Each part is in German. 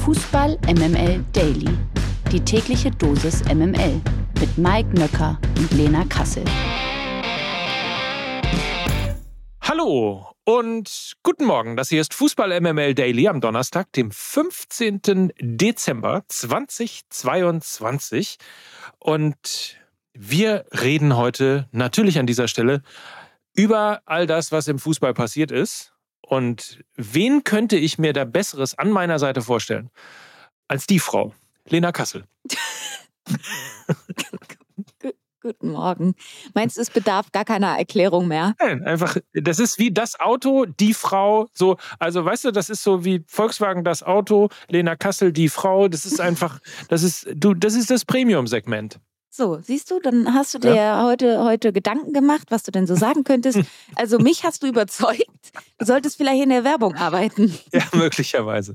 Fußball MML Daily. Die tägliche Dosis MML mit Mike Nöcker und Lena Kassel. Hallo und guten Morgen. Das hier ist Fußball MML Daily am Donnerstag, dem 15. Dezember 2022. Und wir reden heute natürlich an dieser Stelle über all das, was im Fußball passiert ist. Und wen könnte ich mir da Besseres an meiner Seite vorstellen als die Frau, Lena Kassel? Guten Morgen. Meinst du, es bedarf gar keiner Erklärung mehr? Nein, einfach, das ist wie das Auto, die Frau, so, also weißt du, das ist so wie Volkswagen das Auto, Lena Kassel die Frau, das ist einfach, das ist, du, das ist das Premium-Segment. So, siehst du, dann hast du dir ja. heute, heute Gedanken gemacht, was du denn so sagen könntest. Also mich hast du überzeugt. Du solltest vielleicht in der Werbung arbeiten. Ja, möglicherweise.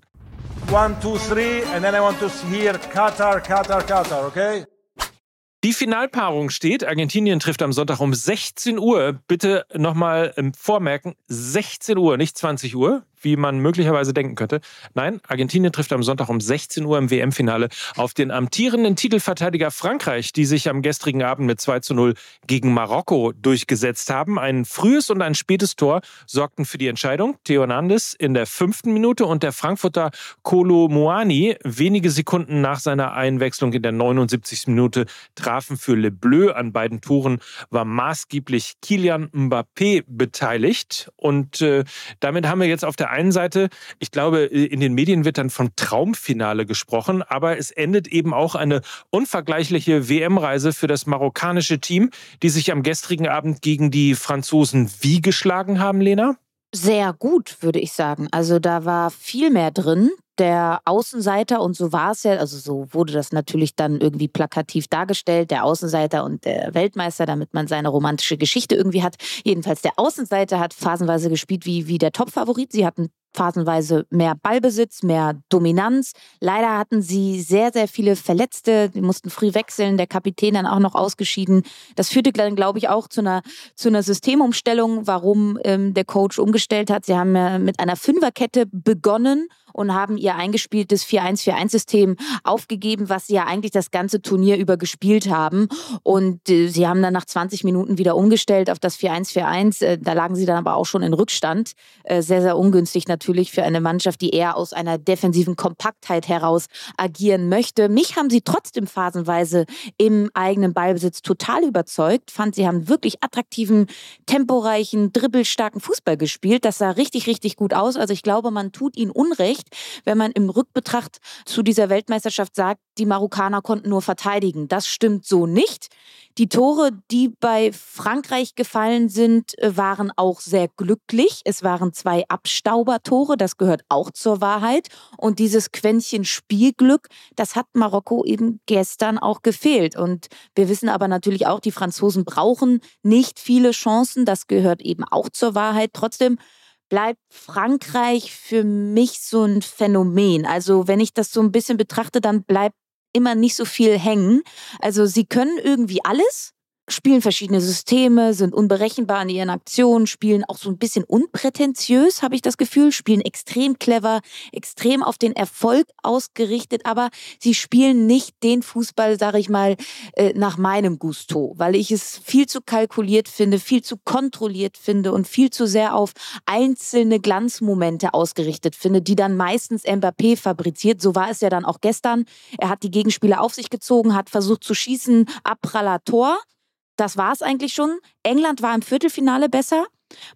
One, two, three, and then I want to hear Qatar, Qatar, Qatar, okay? Die Finalpaarung steht. Argentinien trifft am Sonntag um 16 Uhr. Bitte nochmal vormerken, 16 Uhr, nicht 20 Uhr wie man möglicherweise denken könnte. Nein, Argentinien trifft am Sonntag um 16 Uhr im WM-Finale auf den amtierenden Titelverteidiger Frankreich, die sich am gestrigen Abend mit 2 zu 0 gegen Marokko durchgesetzt haben. Ein frühes und ein spätes Tor sorgten für die Entscheidung. Theo Hernandez in der fünften Minute und der Frankfurter Kolo Moani wenige Sekunden nach seiner Einwechslung in der 79. Minute trafen für Le Bleu. An beiden Toren war maßgeblich Kilian Mbappé beteiligt. Und äh, damit haben wir jetzt auf der einen Seite, ich glaube, in den Medien wird dann von Traumfinale gesprochen, aber es endet eben auch eine unvergleichliche WM-Reise für das marokkanische Team, die sich am gestrigen Abend gegen die Franzosen wie geschlagen haben, Lena? Sehr gut, würde ich sagen. Also da war viel mehr drin der Außenseiter, und so war es ja, also so wurde das natürlich dann irgendwie plakativ dargestellt, der Außenseiter und der Weltmeister, damit man seine romantische Geschichte irgendwie hat. Jedenfalls der Außenseiter hat phasenweise gespielt wie, wie der Topfavorit. Sie hatten phasenweise mehr Ballbesitz, mehr Dominanz. Leider hatten sie sehr, sehr viele Verletzte. Die mussten früh wechseln, der Kapitän dann auch noch ausgeschieden. Das führte dann, glaube ich, auch zu einer, zu einer Systemumstellung, warum ähm, der Coach umgestellt hat. Sie haben ja mit einer Fünferkette begonnen und haben ihr eingespieltes 4-1-4-1-System aufgegeben, was sie ja eigentlich das ganze Turnier über gespielt haben. Und äh, sie haben dann nach 20 Minuten wieder umgestellt auf das 4-1-4-1. Äh, da lagen sie dann aber auch schon in Rückstand. Äh, sehr, sehr ungünstig natürlich für eine Mannschaft, die eher aus einer defensiven Kompaktheit heraus agieren möchte. Mich haben sie trotzdem phasenweise im eigenen Ballbesitz total überzeugt. Fand, sie haben wirklich attraktiven, temporeichen, dribbelstarken Fußball gespielt. Das sah richtig, richtig gut aus. Also ich glaube, man tut ihnen Unrecht, wenn man im Rückbetracht zu dieser Weltmeisterschaft sagt, die Marokkaner konnten nur verteidigen. Das stimmt so nicht. Die Tore, die bei Frankreich gefallen sind, äh, waren auch sehr glücklich. Es waren zwei Abstaubertore, das gehört auch zur Wahrheit. Und dieses Quäntchen Spielglück, das hat Marokko eben gestern auch gefehlt. Und wir wissen aber natürlich auch, die Franzosen brauchen nicht viele Chancen. Das gehört eben auch zur Wahrheit. Trotzdem bleibt Frankreich für mich so ein Phänomen. Also wenn ich das so ein bisschen betrachte, dann bleibt immer nicht so viel hängen. Also sie können irgendwie alles, spielen verschiedene Systeme, sind unberechenbar in ihren Aktionen, spielen auch so ein bisschen unprätentiös, habe ich das Gefühl, spielen extrem clever, extrem auf den Erfolg ausgerichtet, aber sie spielen nicht den Fußball, sage ich mal, äh, nach meinem Gusto, weil ich es viel zu kalkuliert finde, viel zu kontrolliert finde und viel zu sehr auf einzelne Glanzmomente ausgerichtet finde, die dann meistens Mbappé fabriziert. So war es ja dann auch gestern. Er hat die Gegenspieler auf sich gezogen, hat versucht zu schießen, Abraller Tor. Das war es eigentlich schon. England war im Viertelfinale besser.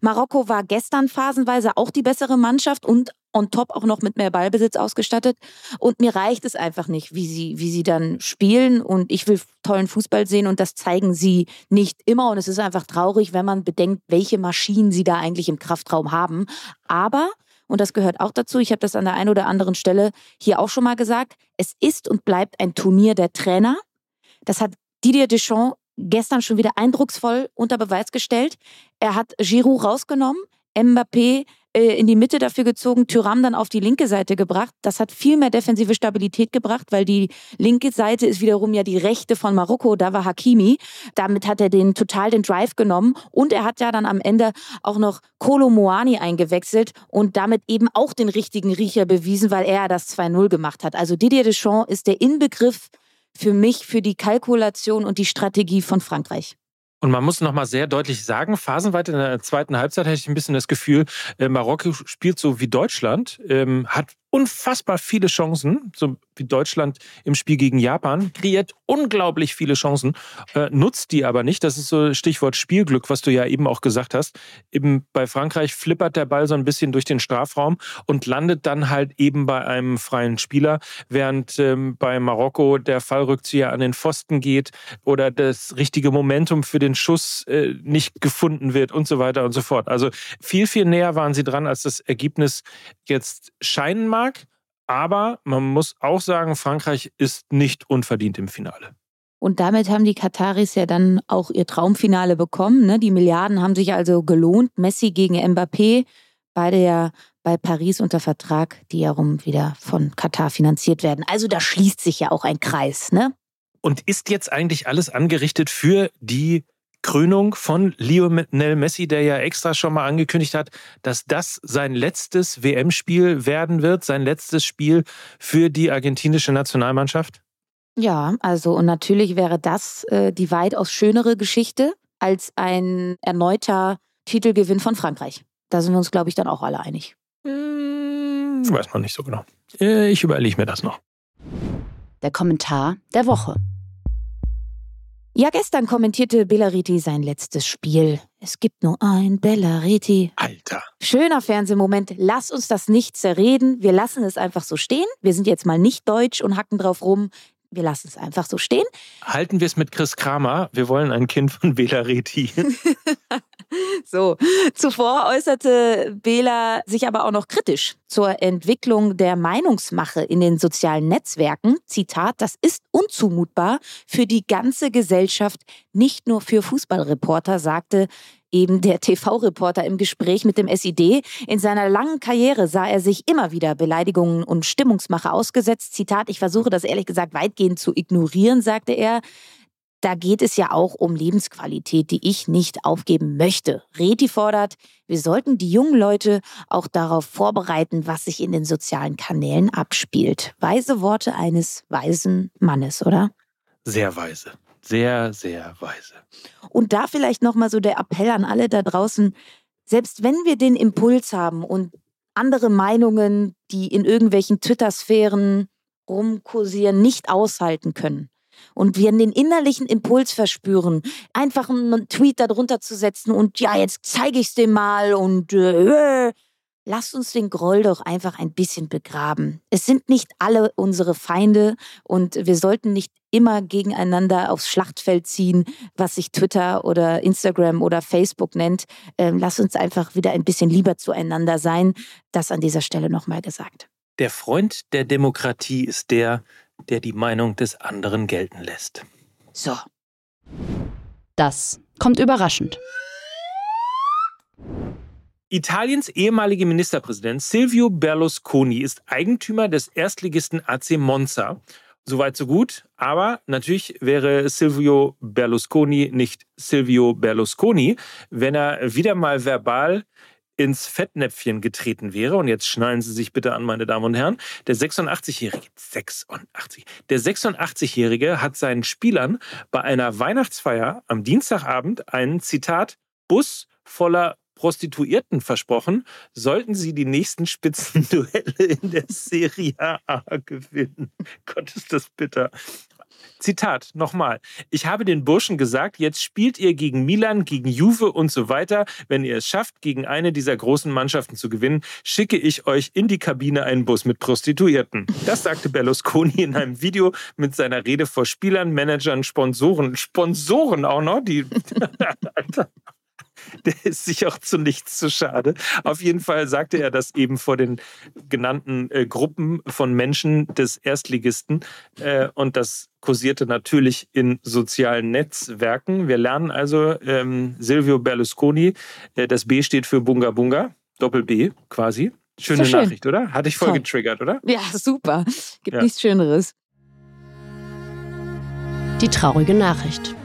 Marokko war gestern phasenweise auch die bessere Mannschaft und on top auch noch mit mehr Ballbesitz ausgestattet. Und mir reicht es einfach nicht, wie sie, wie sie dann spielen. Und ich will tollen Fußball sehen und das zeigen sie nicht immer. Und es ist einfach traurig, wenn man bedenkt, welche Maschinen sie da eigentlich im Kraftraum haben. Aber und das gehört auch dazu. Ich habe das an der einen oder anderen Stelle hier auch schon mal gesagt. Es ist und bleibt ein Turnier der Trainer. Das hat Didier Deschamps gestern schon wieder eindrucksvoll unter Beweis gestellt. Er hat Giroud rausgenommen, Mbappé äh, in die Mitte dafür gezogen, Tyram dann auf die linke Seite gebracht. Das hat viel mehr defensive Stabilität gebracht, weil die linke Seite ist wiederum ja die rechte von Marokko, da war Hakimi. Damit hat er den total den Drive genommen und er hat ja dann am Ende auch noch Kolo Moani eingewechselt und damit eben auch den richtigen Riecher bewiesen, weil er das 2-0 gemacht hat. Also Didier Deschamps ist der Inbegriff für mich für die Kalkulation und die Strategie von Frankreich. Und man muss nochmal sehr deutlich sagen, phasenweise in der zweiten Halbzeit hatte ich ein bisschen das Gefühl, äh, Marokko spielt so wie Deutschland, ähm, hat unfassbar viele Chancen, so wie Deutschland im Spiel gegen Japan, kreiert unglaublich viele Chancen, äh, nutzt die aber nicht. Das ist so Stichwort Spielglück, was du ja eben auch gesagt hast. Eben bei Frankreich flippert der Ball so ein bisschen durch den Strafraum und landet dann halt eben bei einem freien Spieler, während ähm, bei Marokko der Fallrückzieher an den Pfosten geht oder das richtige Momentum für den Schuss äh, nicht gefunden wird und so weiter und so fort. Also viel, viel näher waren sie dran, als das Ergebnis jetzt scheinen mag mag. Aber man muss auch sagen, Frankreich ist nicht unverdient im Finale. Und damit haben die Kataris ja dann auch ihr Traumfinale bekommen. Ne? Die Milliarden haben sich also gelohnt. Messi gegen Mbappé, beide ja bei Paris unter Vertrag, die ja rum wieder von Katar finanziert werden. Also da schließt sich ja auch ein Kreis. Ne? Und ist jetzt eigentlich alles angerichtet für die Krönung von Lionel Messi, der ja extra schon mal angekündigt hat, dass das sein letztes WM-Spiel werden wird, sein letztes Spiel für die argentinische Nationalmannschaft? Ja, also und natürlich wäre das äh, die weitaus schönere Geschichte als ein erneuter Titelgewinn von Frankreich. Da sind wir uns, glaube ich, dann auch alle einig. Hm, weiß man nicht so genau. Äh, ich überlege mir das noch. Der Kommentar der Woche. Ja, gestern kommentierte Bellariti sein letztes Spiel. Es gibt nur ein Bellariti. Alter. Schöner Fernsehmoment. Lass uns das nicht zerreden. Wir lassen es einfach so stehen. Wir sind jetzt mal nicht deutsch und hacken drauf rum. Wir lassen es einfach so stehen. Halten wir es mit Chris Kramer. Wir wollen ein Kind von Bela Reti. so, zuvor äußerte Bela sich aber auch noch kritisch zur Entwicklung der Meinungsmache in den sozialen Netzwerken. Zitat, das ist unzumutbar für die ganze Gesellschaft, nicht nur für Fußballreporter, sagte eben der TV-Reporter im Gespräch mit dem SID. In seiner langen Karriere sah er sich immer wieder Beleidigungen und Stimmungsmache ausgesetzt. Zitat, ich versuche das ehrlich gesagt weitgehend zu ignorieren, sagte er. Da geht es ja auch um Lebensqualität, die ich nicht aufgeben möchte. Reti fordert, wir sollten die jungen Leute auch darauf vorbereiten, was sich in den sozialen Kanälen abspielt. Weise Worte eines weisen Mannes, oder? Sehr weise. Sehr, sehr weise. Und da vielleicht nochmal so der Appell an alle da draußen, selbst wenn wir den Impuls haben und andere Meinungen, die in irgendwelchen Twitter-Sphären rumkursieren, nicht aushalten können, und wir den innerlichen Impuls verspüren, einfach einen Tweet darunter zu setzen und ja, jetzt zeige ich es dem mal und äh, lasst uns den Groll doch einfach ein bisschen begraben. Es sind nicht alle unsere Feinde und wir sollten nicht immer gegeneinander aufs Schlachtfeld ziehen, was sich Twitter oder Instagram oder Facebook nennt. Ähm, lasst uns einfach wieder ein bisschen lieber zueinander sein. Das an dieser Stelle nochmal gesagt. Der Freund der Demokratie ist der, der die Meinung des anderen gelten lässt. So. Das kommt überraschend. Italiens ehemaliger Ministerpräsident Silvio Berlusconi ist Eigentümer des Erstligisten AC Monza. Soweit so gut, aber natürlich wäre Silvio Berlusconi nicht Silvio Berlusconi, wenn er wieder mal verbal ins Fettnäpfchen getreten wäre. Und jetzt schnallen Sie sich bitte an, meine Damen und Herren. Der 86-Jährige, 86, der 86-Jährige hat seinen Spielern bei einer Weihnachtsfeier am Dienstagabend einen Zitat Bus voller Prostituierten versprochen, sollten sie die nächsten Spitzenduelle in der Serie A gewinnen. Gott, ist das bitter. Zitat nochmal. Ich habe den Burschen gesagt, jetzt spielt ihr gegen Milan, gegen Juve und so weiter. Wenn ihr es schafft, gegen eine dieser großen Mannschaften zu gewinnen, schicke ich euch in die Kabine einen Bus mit Prostituierten. Das sagte Berlusconi in einem Video mit seiner Rede vor Spielern, Managern, Sponsoren. Sponsoren auch noch, die. der ist sich auch zu nichts zu schade. Auf jeden Fall sagte er das eben vor den genannten äh, Gruppen von Menschen des Erstligisten. Äh, und das kursierte natürlich in sozialen Netzwerken. Wir lernen also ähm, Silvio Berlusconi, äh, das B steht für Bunga Bunga. Doppel B quasi. Schöne schön. Nachricht, oder? Hatte ich voll Toll. getriggert, oder? Ja, super. Gibt Ja. nichts Schöneres. Die traurige Nachricht.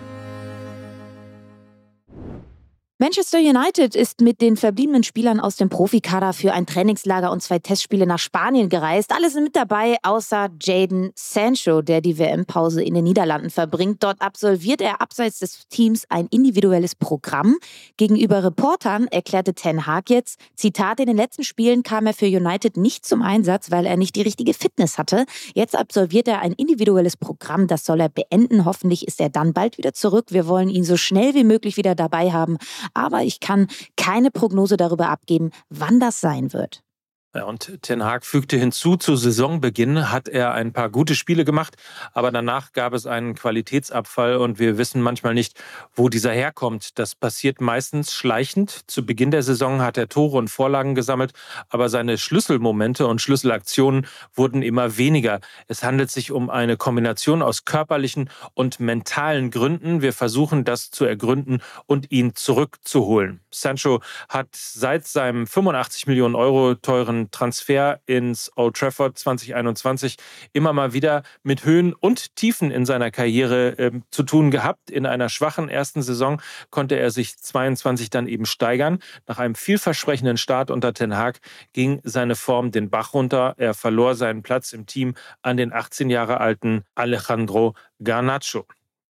Manchester United ist mit den verbliebenen Spielern aus dem Profikader für ein Trainingslager und zwei Testspiele nach Spanien gereist. Alle sind mit dabei, außer Jaden Sancho, der die WM-Pause in den Niederlanden verbringt. Dort absolviert er abseits des Teams ein individuelles Programm. Gegenüber Reportern erklärte Ten Hag jetzt, Zitat, in den letzten Spielen kam er für United nicht zum Einsatz, weil er nicht die richtige Fitness hatte. Jetzt absolviert er ein individuelles Programm, das soll er beenden. Hoffentlich ist er dann bald wieder zurück. Wir wollen ihn so schnell wie möglich wieder dabei haben. Aber ich kann keine Prognose darüber abgeben, wann das sein wird. Ja, und Ten Hag fügte hinzu, zu Saisonbeginn hat er ein paar gute Spiele gemacht, aber danach gab es einen Qualitätsabfall und wir wissen manchmal nicht, wo dieser herkommt. Das passiert meistens schleichend. Zu Beginn der Saison hat er Tore und Vorlagen gesammelt, aber seine Schlüsselmomente und Schlüsselaktionen wurden immer weniger. Es handelt sich um eine Kombination aus körperlichen und mentalen Gründen. Wir versuchen das zu ergründen und ihn zurückzuholen. Sancho hat seit seinem 85 Millionen Euro teuren Transfer ins Old Trafford 2021 immer mal wieder mit Höhen und Tiefen in seiner Karriere äh, zu tun gehabt. In einer schwachen ersten Saison konnte er sich 22 dann eben steigern. Nach einem vielversprechenden Start unter Ten Hag ging seine Form den Bach runter. Er verlor seinen Platz im Team an den 18 Jahre alten Alejandro Garnacho.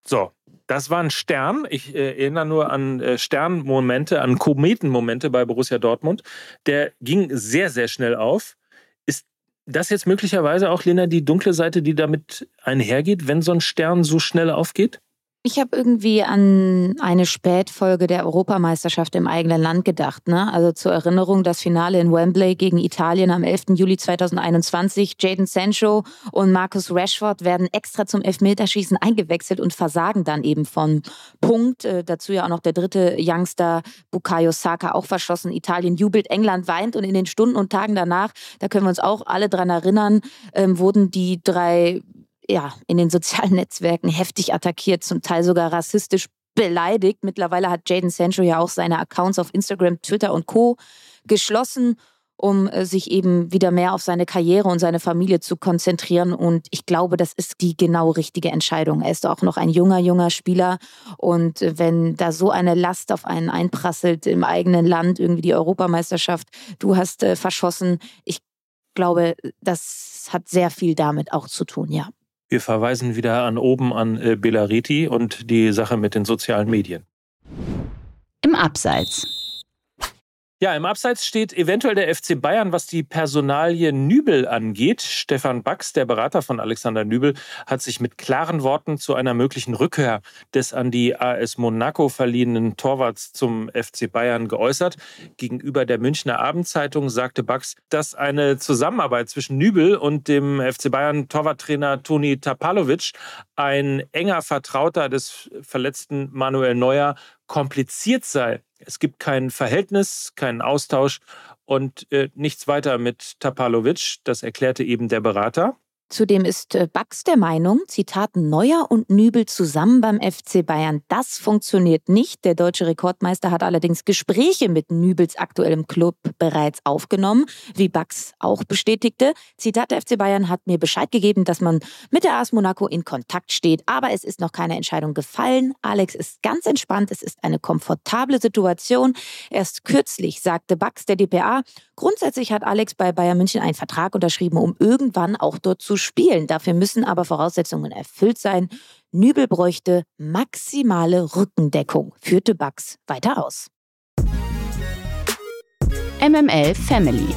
So, das war ein Stern. Ich äh, erinnere nur an äh, Sternmomente, an Kometenmomente bei Borussia Dortmund. Der ging sehr, sehr schnell auf. Ist das jetzt möglicherweise auch, Lena, die dunkle Seite, die damit einhergeht, wenn so ein Stern so schnell aufgeht? Ich habe irgendwie an eine Spätfolge der Europameisterschaft im eigenen Land gedacht. Ne? Also zur Erinnerung das Finale in Wembley gegen Italien am 11. Juli 2021. Jaden Sancho und Marcus Rashford werden extra zum Elfmeterschießen eingewechselt und versagen dann eben von Punkt. Äh, dazu ja auch noch der dritte Youngster Bukayo Saka auch verschossen. Italien jubelt, England weint und in den Stunden und Tagen danach, da können wir uns auch alle dran erinnern, ähm, wurden die drei ja, in den sozialen Netzwerken heftig attackiert, zum Teil sogar rassistisch beleidigt. Mittlerweile hat Jaden Sancho ja auch seine Accounts auf Instagram, Twitter und Co. geschlossen, um äh, sich eben wieder mehr auf seine Karriere und seine Familie zu konzentrieren. Und ich glaube, das ist die genau richtige Entscheidung. Er ist auch noch ein junger, junger Spieler. Und äh, wenn da so eine Last auf einen einprasselt im eigenen Land, irgendwie die Europameisterschaft, du hast äh, verschossen, ich glaube, das hat sehr viel damit auch zu tun, ja. Wir verweisen wieder an oben an äh, Belariti und die Sache mit den sozialen Medien. Im Abseits. Ja, im Abseits steht eventuell der FC Bayern, was die Personalie Nübel angeht. Stefan Bax, der Berater von Alexander Nübel, hat sich mit klaren Worten zu einer möglichen Rückkehr des an die AS Monaco verliehenen Torwarts zum FC Bayern geäußert. Gegenüber der Münchner Abendzeitung sagte Bax, dass eine Zusammenarbeit zwischen Nübel und dem FC Bayern Torwarttrainer Toni Tapalovic, ein enger Vertrauter des verletzten Manuel Neuer, kompliziert sei. Es gibt kein Verhältnis, keinen Austausch und äh, nichts weiter mit Tapalovic. Das erklärte eben der Berater. Zudem ist äh, Bax der Meinung, Zitat, Neuer und Nübel zusammen beim FC Bayern, das funktioniert nicht. Der deutsche Rekordmeister hat allerdings Gespräche mit Nübels aktuellem Club bereits aufgenommen, wie Bax auch bestätigte. Zitat, der FC Bayern hat mir Bescheid gegeben, dass man mit der AS Monaco in Kontakt steht, aber es ist noch keine Entscheidung gefallen. Alex ist ganz entspannt, es ist eine komfortable Situation. Erst kürzlich sagte Bax der DPA, grundsätzlich hat Alex bei Bayern München einen Vertrag unterschrieben, um irgendwann auch dort zu spielen. Dafür müssen aber Voraussetzungen erfüllt sein. Nübel bräuchte maximale Rückendeckung, führte Bax weiter aus. MML Family.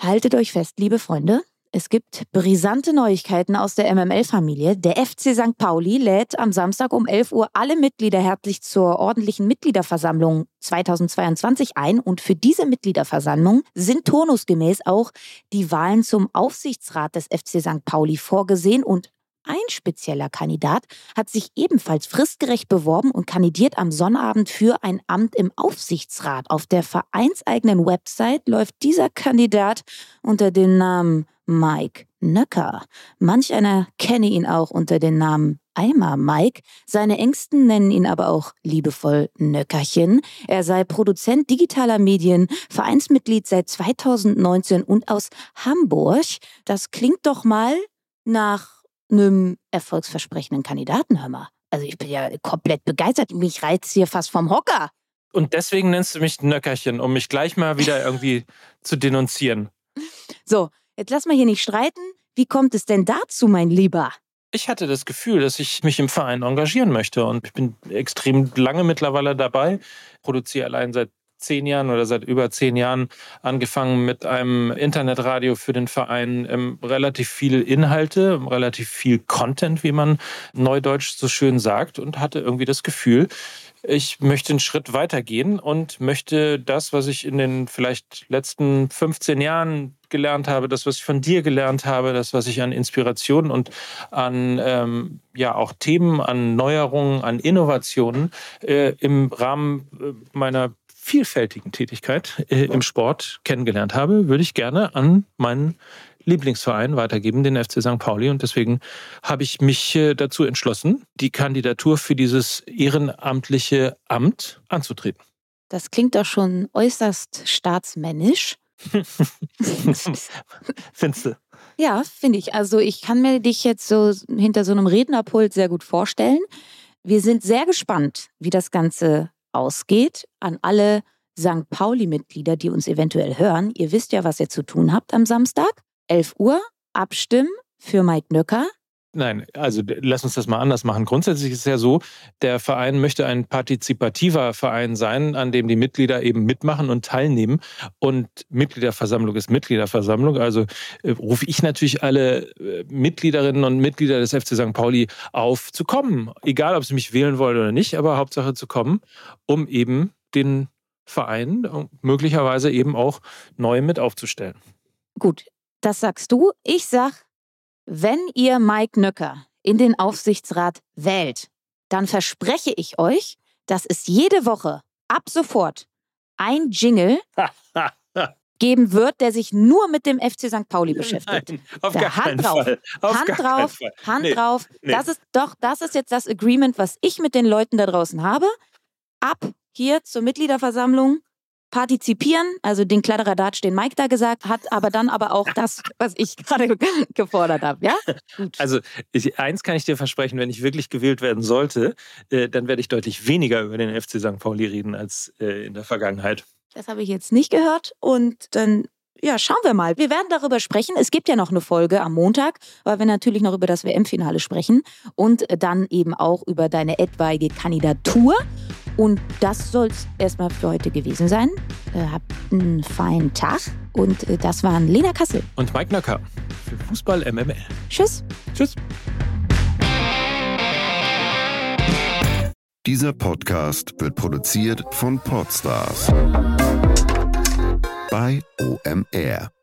Haltet euch fest, liebe Freunde. Es gibt brisante Neuigkeiten aus der MML-Familie. Der FC St. Pauli lädt am Samstag um 11 Uhr alle Mitglieder herzlich zur ordentlichen Mitgliederversammlung 2022 ein. Und für diese Mitgliederversammlung sind turnusgemäß auch die Wahlen zum Aufsichtsrat des FC St. Pauli vorgesehen. Und ein spezieller Kandidat hat sich ebenfalls fristgerecht beworben und kandidiert am Sonnabend für ein Amt im Aufsichtsrat. Auf der vereinseigenen Website läuft dieser Kandidat unter dem Namen Mike Nöcker. Manch einer kenne ihn auch unter dem Namen Eimer Mike. Seine Ängsten nennen ihn aber auch liebevoll Nöckerchen. Er sei Produzent digitaler Medien, Vereinsmitglied seit 2019 und aus Hamburg. Das klingt doch mal nach einem erfolgsversprechenden Kandidaten, hör mal. Also ich bin ja komplett begeistert. Mich reizt hier fast vom Hocker. Und deswegen nennst du mich Nöckerchen, um mich gleich mal wieder irgendwie zu denunzieren. So, jetzt lass mal hier nicht streiten. Wie kommt es denn dazu, mein Lieber? Ich hatte das Gefühl, dass ich mich im Verein engagieren möchte und ich bin extrem lange mittlerweile dabei, produziere allein seit zehn Jahren oder seit über zehn Jahren angefangen mit einem Internetradio für den Verein. Ähm, relativ viel Inhalte, relativ viel Content, wie man neudeutsch so schön sagt und hatte irgendwie das Gefühl, ich möchte einen Schritt weitergehen und möchte das, was ich in den vielleicht letzten 15 Jahren gelernt habe, das, was ich von dir gelernt habe, das, was ich an Inspiration und an ähm, ja auch Themen, an Neuerungen, an Innovationen äh, im Rahmen äh, meiner vielfältigen Tätigkeit äh, im Sport kennengelernt habe, würde ich gerne an meinen Lieblingsverein weitergeben, den FC St. Pauli. Und deswegen habe ich mich äh, dazu entschlossen, die Kandidatur für dieses ehrenamtliche Amt anzutreten. Das klingt doch schon äußerst staatsmännisch. Findest du? Ja, finde ich. Also ich kann mir dich jetzt so hinter so einem Rednerpult sehr gut vorstellen. Wir sind sehr gespannt, wie das Ganze ausgeht. An alle St. Pauli-Mitglieder, die uns eventuell hören. Ihr wisst ja, was ihr zu tun habt am Samstag. 11 Uhr abstimmen für Mike Nöcker. Nein, also lass uns das mal anders machen. Grundsätzlich ist es ja so, der Verein möchte ein partizipativer Verein sein, an dem die Mitglieder eben mitmachen und teilnehmen. Und Mitgliederversammlung ist Mitgliederversammlung. Also äh, rufe ich natürlich alle äh, Mitgliederinnen und Mitglieder des FC St. Pauli auf, zu kommen. Egal, ob sie mich wählen wollen oder nicht, aber Hauptsache zu kommen, um eben den Verein möglicherweise eben auch neu mit aufzustellen. Gut, das sagst du. Ich sag, wenn ihr Mike Nöcker in den Aufsichtsrat wählt, dann verspreche ich euch, dass es jede Woche ab sofort ein Jingle geben wird, der sich nur mit dem FC St. Pauli beschäftigt. Nein, auf gar Hand drauf, Hand drauf. Hand Nee, drauf. nee. Das ist doch, das ist jetzt das Agreement, was ich mit den Leuten da draußen habe. Ab hier zur Mitgliederversammlung partizipieren, also den Kladderadatsch, den Mike da gesagt hat, aber dann aber auch das, was ich gerade gefordert habe, ja? Gut. Also ich, eins kann ich dir versprechen, wenn ich wirklich gewählt werden sollte, äh, dann werde ich deutlich weniger über den FC St. Pauli reden als äh, in der Vergangenheit. Das habe ich jetzt nicht gehört und dann ja, schauen wir mal. Wir werden darüber sprechen. Es gibt ja noch eine Folge am Montag, weil wir natürlich noch über das WM-Finale sprechen und dann eben auch über deine etwaige Kandidatur. Und das soll es erstmal für heute gewesen sein. Äh, habt einen feinen Tag und äh, das waren Lena Kassel. Und Mike Nöcker für Fußball MML. Tschüss. Tschüss. Dieser Podcast wird produziert von Podstars bei OMR.